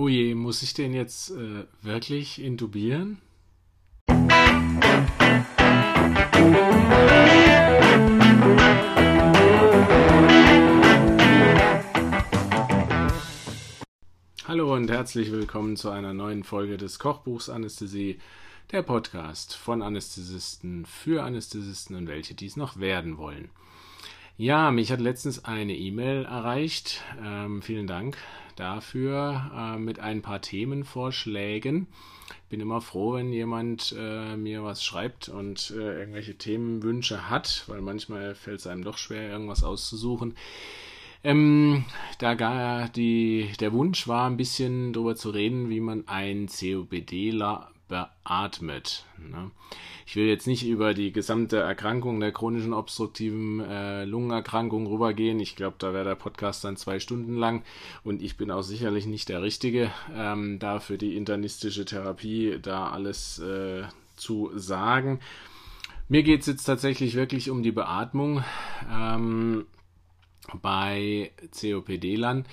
Oh je, muss ich den jetzt äh, wirklich intubieren? Hallo und herzlich willkommen zu einer neuen Folge des Kochbuchs Anästhesie, der Podcast von Anästhesisten für Anästhesisten und welche dies noch werden wollen. Ja, mich hat letztens eine E-Mail erreicht. Ähm, vielen Dank dafür äh, mit ein paar Themenvorschlägen. Bin immer froh, wenn jemand äh, mir was schreibt und äh, irgendwelche Themenwünsche hat, weil manchmal fällt es einem doch schwer, irgendwas auszusuchen. Ähm, da gar die, der Wunsch war, ein bisschen darüber zu reden, wie man ein COPDler beatmet. Ne? Ich will jetzt nicht über die gesamte Erkrankung der chronischen obstruktiven äh, Lungenerkrankung rübergehen. Ich glaube, da wäre der Podcast dann zwei Stunden lang und ich bin auch sicherlich nicht der Richtige, ähm, da für die internistische Therapie da alles äh, zu sagen. Mir geht es jetzt tatsächlich wirklich um die Beatmung ähm, bei COPD-Lern.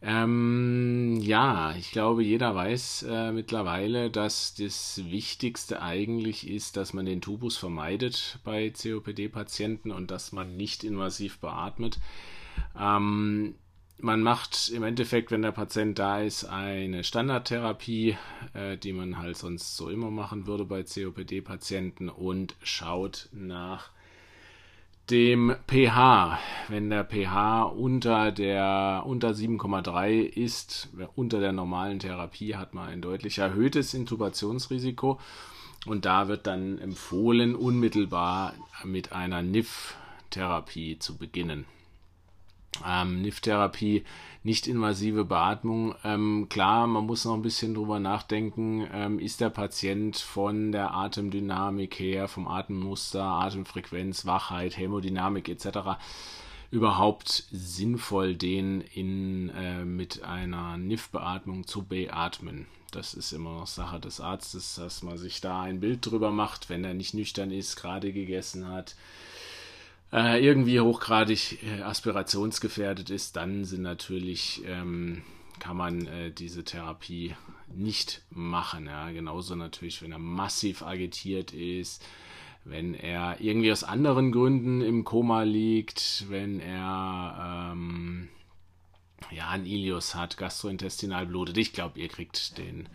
Ähm, ja, ich glaube, jeder weiß äh, mittlerweile, dass das Wichtigste eigentlich ist, dass man den Tubus vermeidet bei COPD-Patienten und dass man nicht invasiv beatmet. Ähm, man macht im Endeffekt, wenn der Patient da ist, eine Standardtherapie, äh, die man halt sonst so immer machen würde bei COPD-Patienten und schaut nach dem pH. Wenn der pH unter der unter 7,3 ist, unter der normalen Therapie, hat man ein deutlich erhöhtes Intubationsrisiko. Und da wird dann empfohlen, unmittelbar mit einer NIF-Therapie zu beginnen ähm, NIF-Therapie, nicht-invasive Beatmung. Ähm, klar, man muss noch ein bisschen drüber nachdenken, ähm, ist der Patient von der Atemdynamik her, vom Atemmuster, Atemfrequenz, Wachheit, Hämodynamik etc. überhaupt sinnvoll, den in, äh, mit einer NIF-Beatmung zu beatmen. Das ist immer noch Sache des Arztes, dass man sich da ein Bild drüber macht, wenn er nicht nüchtern ist, gerade gegessen hat, äh, irgendwie hochgradig äh, aspirationsgefährdet ist, dann sind natürlich, ähm, kann man äh, diese Therapie nicht machen. Ja? Genauso natürlich, wenn er massiv agitiert ist, wenn er irgendwie aus anderen Gründen im Koma liegt, wenn er ähm, ja, ein Ilius hat, gastrointestinal blutet. Ich glaube, ihr kriegt den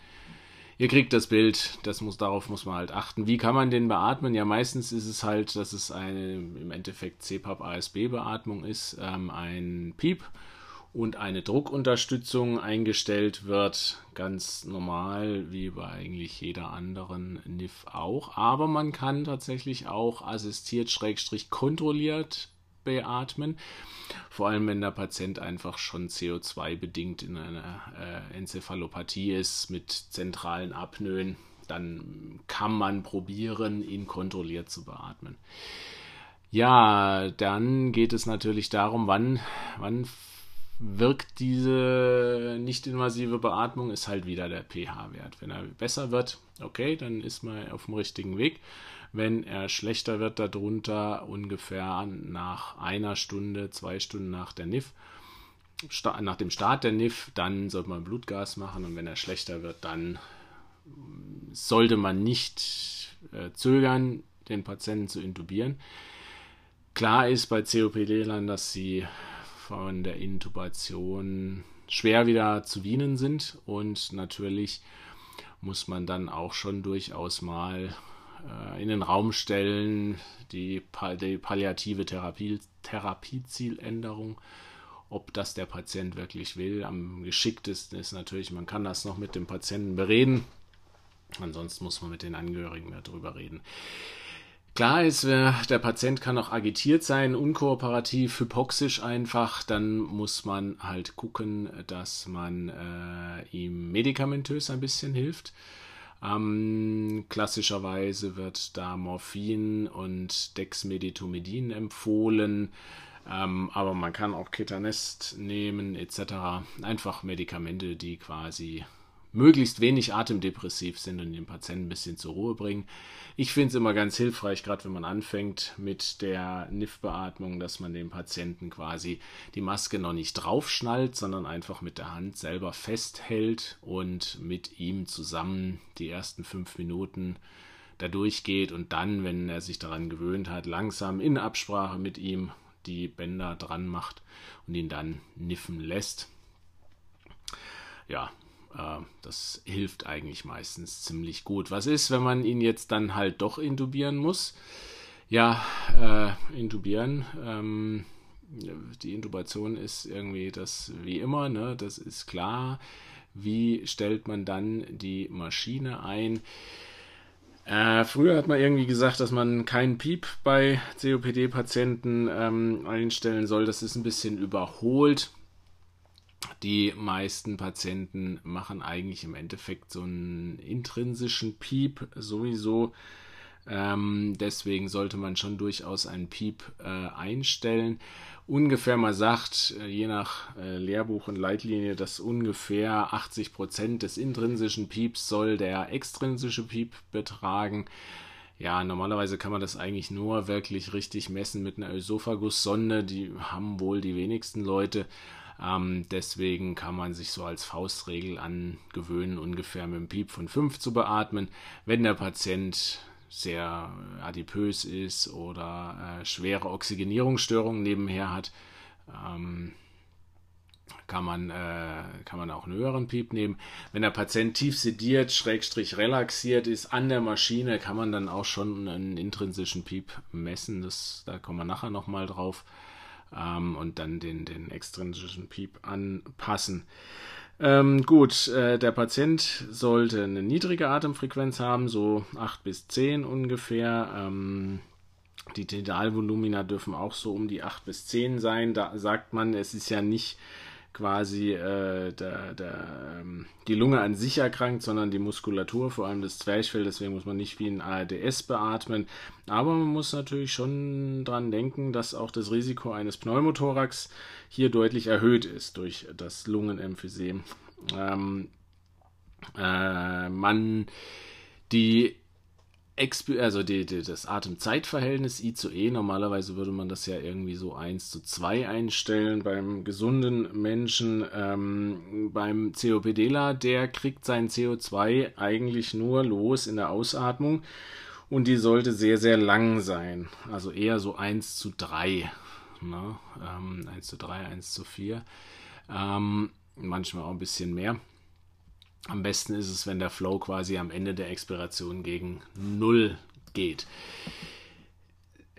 ihr kriegt das Bild, das muss, darauf muss man halt achten. Wie kann man den beatmen? Ja, meistens ist es halt, dass es eine im Endeffekt CPAP-ASB-Beatmung ist, ähm, ein Piep und eine Druckunterstützung eingestellt wird, ganz normal, wie bei eigentlich jeder anderen NIF auch. Aber man kann tatsächlich auch assistiert, schrägstrich kontrolliert beatmen. Vor allem, wenn der Patient einfach schon CO2-bedingt in einer äh, Enzephalopathie ist mit zentralen Apnoen, dann kann man probieren, ihn kontrolliert zu beatmen. Ja, dann geht es natürlich darum, wann, wann wirkt diese nicht-invasive Beatmung, ist halt wieder der pH-Wert. Wenn er besser wird, okay, dann ist man auf dem richtigen Weg. Wenn er schlechter wird darunter, ungefähr nach einer Stunde, zwei Stunden nach der NIF, nach dem Start der NIF, dann sollte man Blutgas machen und wenn er schlechter wird, dann sollte man nicht äh, zögern, den Patienten zu intubieren. Klar ist bei COPD-Lern, dass sie von der Intubation schwer wieder zu wienen sind und natürlich muss man dann auch schon durchaus mal in den Raum stellen, die, die palliative Therapie, Therapiezieländerung. Ob das der Patient wirklich will, am geschicktesten ist natürlich, man kann das noch mit dem Patienten bereden. Ansonsten muss man mit den Angehörigen darüber reden. Klar ist, der Patient kann auch agitiert sein, unkooperativ, hypoxisch einfach. Dann muss man halt gucken, dass man äh, ihm medikamentös ein bisschen hilft. Ähm, klassischerweise wird da Morphin und Dexmedetomidin empfohlen. Ähm, aber man kann auch Ketanest nehmen etc. Einfach Medikamente, die quasi möglichst wenig atemdepressiv sind und den Patienten ein bisschen zur Ruhe bringen. Ich finde es immer ganz hilfreich, gerade wenn man anfängt mit der NIF-Beatmung, dass man dem Patienten quasi die Maske noch nicht draufschnallt, sondern einfach mit der Hand selber festhält und mit ihm zusammen die ersten fünf Minuten da durchgeht und dann, wenn er sich daran gewöhnt hat, langsam in Absprache mit ihm die Bänder dran macht und ihn dann niffen lässt. Ja, das hilft eigentlich meistens ziemlich gut. Was ist, wenn man ihn jetzt dann halt doch intubieren muss? Ja, äh, intubieren. Ähm, die Intubation ist irgendwie das wie immer, ne? das ist klar. Wie stellt man dann die Maschine ein? Äh, früher hat man irgendwie gesagt, dass man keinen Piep bei COPD-Patienten ähm, einstellen soll. Das ist ein bisschen überholt. Die meisten Patienten machen eigentlich im Endeffekt so einen intrinsischen Piep sowieso. Ähm, deswegen sollte man schon durchaus einen Piep äh, einstellen. Ungefähr mal sagt, äh, je nach äh, Lehrbuch und Leitlinie, dass ungefähr 80 Prozent des intrinsischen Pieps soll der extrinsische Piep betragen. Ja, normalerweise kann man das eigentlich nur wirklich richtig messen mit einer Ösophagussonde. Die haben wohl die wenigsten Leute. Ähm, deswegen kann man sich so als Faustregel angewöhnen, ungefähr mit einem Piep von 5 zu beatmen. Wenn der Patient sehr adipös ist oder äh, schwere Oxygenierungsstörungen nebenher hat, ähm, kann man, äh, kann man auch einen höheren Piep nehmen. Wenn der Patient tief sediert, schrägstrich relaxiert ist an der Maschine, kann man dann auch schon einen intrinsischen Piep messen. Das, da kommen wir nachher nochmal drauf. Ähm, und dann den, den extrinsischen Piep anpassen. Ähm, gut, äh, der Patient sollte eine niedrige Atemfrequenz haben, so 8 bis 10 ungefähr. Ähm, die Tidalvolumina dürfen auch so um die 8 bis 10 sein. Da sagt man, es ist ja nicht quasi äh, der, der, ähm, die Lunge an sich erkrankt, sondern die Muskulatur, vor allem das Zwerchfell. Deswegen muss man nicht wie ein ARDS beatmen. Aber man muss natürlich schon dran denken, dass auch das Risiko eines Pneumothorax hier deutlich erhöht ist durch das Lungenemphysem. Ähm, äh, man die also die, die, das Atemzeitverhältnis I zu E, normalerweise würde man das ja irgendwie so 1 zu 2 einstellen beim gesunden Menschen. Ähm, beim COPDler, der kriegt sein CO2 eigentlich nur los in der Ausatmung und die sollte sehr, sehr lang sein. Also eher so 1 zu 3. Ne? Ähm, 1 zu 3, 1 zu 4. Ähm, manchmal auch ein bisschen mehr. Am besten ist es, wenn der Flow quasi am Ende der Expiration gegen Null geht.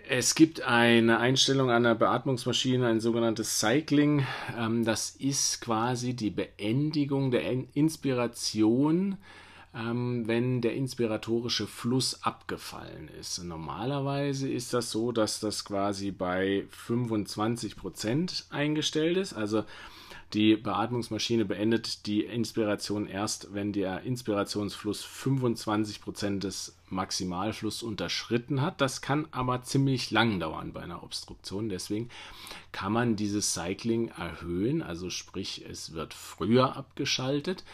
Es gibt eine Einstellung an der Beatmungsmaschine, ein sogenanntes Cycling. Ähm, das ist quasi die Beendigung der Inspiration, ähm, wenn der inspiratorische Fluss abgefallen ist. Normalerweise ist das so, dass das quasi bei 25% eingestellt ist. Also die Beatmungsmaschine beendet die Inspiration erst, wenn der Inspirationsfluss 25% des Maximalflusses unterschritten hat. Das kann aber ziemlich lang dauern bei einer Obstruktion. Deswegen kann man dieses Cycling erhöhen, also sprich, es wird früher abgeschaltet.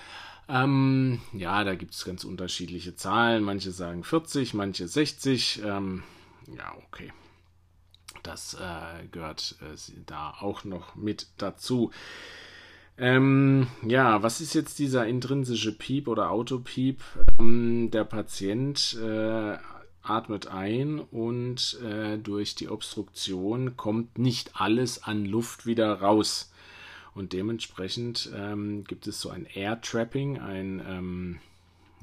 Ähm, ja, da gibt es ganz unterschiedliche Zahlen. Manche sagen 40, manche 60. Ähm, ja, okay. Das äh, gehört äh, da auch noch mit dazu. Ähm, ja, was ist jetzt dieser intrinsische Piep oder Autopiep? Ähm, der Patient äh, atmet ein und äh, durch die Obstruktion kommt nicht alles an Luft wieder raus. Und dementsprechend ähm, gibt es so ein Air Trapping, ein, ähm,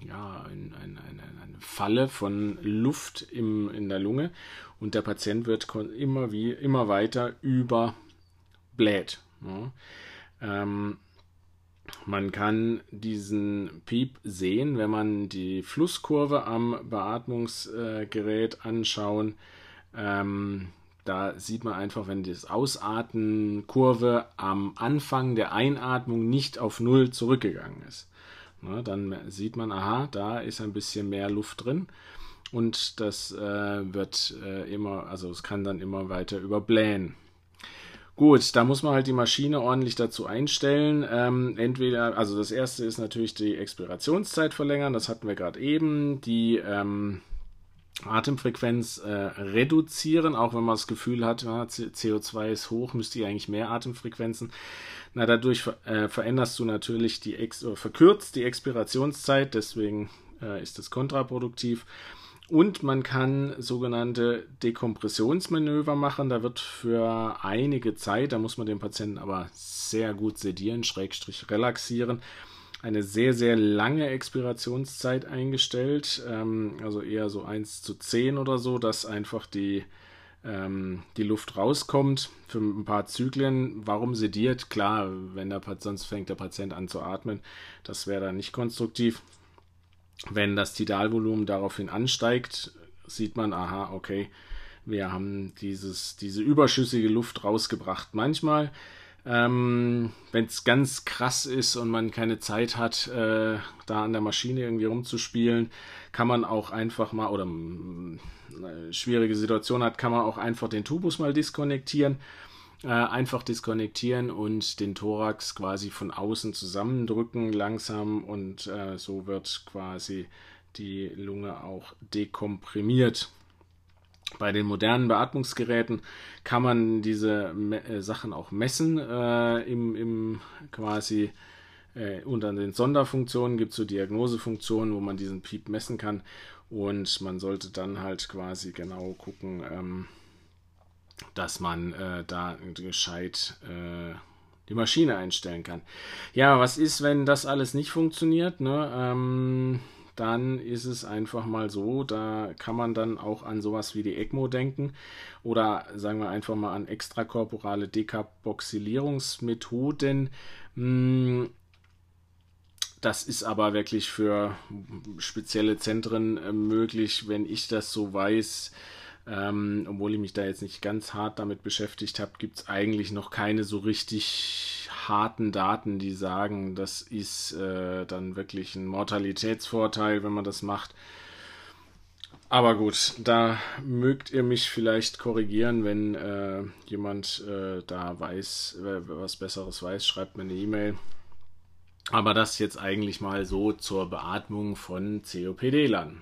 ja, ein, ein, eine Falle von Luft im, in der Lunge und der Patient wird immer, wie, immer weiter überbläht. Ja. Ähm, man kann diesen Piep sehen, wenn man die Flusskurve am Beatmungsgerät anschauen. Ähm, da sieht man einfach, wenn die Ausatmenkurve am Anfang der Einatmung nicht auf Null zurückgegangen ist. Na, dann sieht man, aha, da ist ein bisschen mehr Luft drin und das äh, wird äh, immer, also es kann dann immer weiter überblähen. Gut, da muss man halt die Maschine ordentlich dazu einstellen. Ähm, entweder, also das erste ist natürlich die Expirationszeit verlängern, das hatten wir gerade eben. Die ähm, Atemfrequenz äh, reduzieren, auch wenn man das Gefühl hat, ja, CO2 ist hoch, müsste ich eigentlich mehr Atemfrequenzen. Na, dadurch äh, veränderst du natürlich die, Ex verkürzt die Expirationszeit, deswegen äh, ist das kontraproduktiv. Und man kann sogenannte Dekompressionsmanöver machen. Da wird für einige Zeit, da muss man den Patienten aber sehr gut sedieren, schrägstrich relaxieren, eine sehr, sehr lange Expirationszeit eingestellt. Ähm, also eher so 1 zu 10 oder so, dass einfach die, ähm, die Luft rauskommt für ein paar Zyklen. Warum sediert? Klar, wenn der, sonst fängt der Patient an zu atmen. Das wäre dann nicht konstruktiv. Wenn das Tidalvolumen daraufhin ansteigt, sieht man, aha, okay, wir haben dieses, diese überschüssige Luft rausgebracht. Manchmal, ähm, wenn es ganz krass ist und man keine Zeit hat, äh, da an der Maschine irgendwie rumzuspielen, kann man auch einfach mal, oder eine äh, schwierige Situation hat, kann man auch einfach den Tubus mal diskonnektieren äh, einfach diskonnektieren und den Thorax quasi von außen zusammendrücken langsam und äh, so wird quasi die Lunge auch dekomprimiert. Bei den modernen Beatmungsgeräten kann man diese äh, Sachen auch messen. Äh, im, im quasi äh, unter den Sonderfunktionen gibt es so Diagnosefunktionen, wo man diesen Piep messen kann. Und man sollte dann halt quasi genau gucken, ähm, dass man äh, da gescheit äh, die Maschine einstellen kann. Ja, was ist, wenn das alles nicht funktioniert? Ne? Ähm, dann ist es einfach mal so, da kann man dann auch an sowas wie die ECMO denken oder sagen wir einfach mal an extrakorporale Dekarboxylierungsmethoden. Hm, das ist aber wirklich für spezielle Zentren äh, möglich, wenn ich das so weiß. Ähm, obwohl ich mich da jetzt nicht ganz hart damit beschäftigt habe, gibt es eigentlich noch keine so richtig harten Daten, die sagen, das ist äh, dann wirklich ein Mortalitätsvorteil, wenn man das macht. Aber gut, da mögt ihr mich vielleicht korrigieren, wenn äh, jemand äh, da weiß, was Besseres weiß, schreibt mir eine E-Mail. Aber das jetzt eigentlich mal so zur Beatmung von COPD-Lern.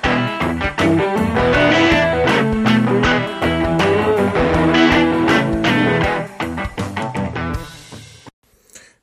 Thank you.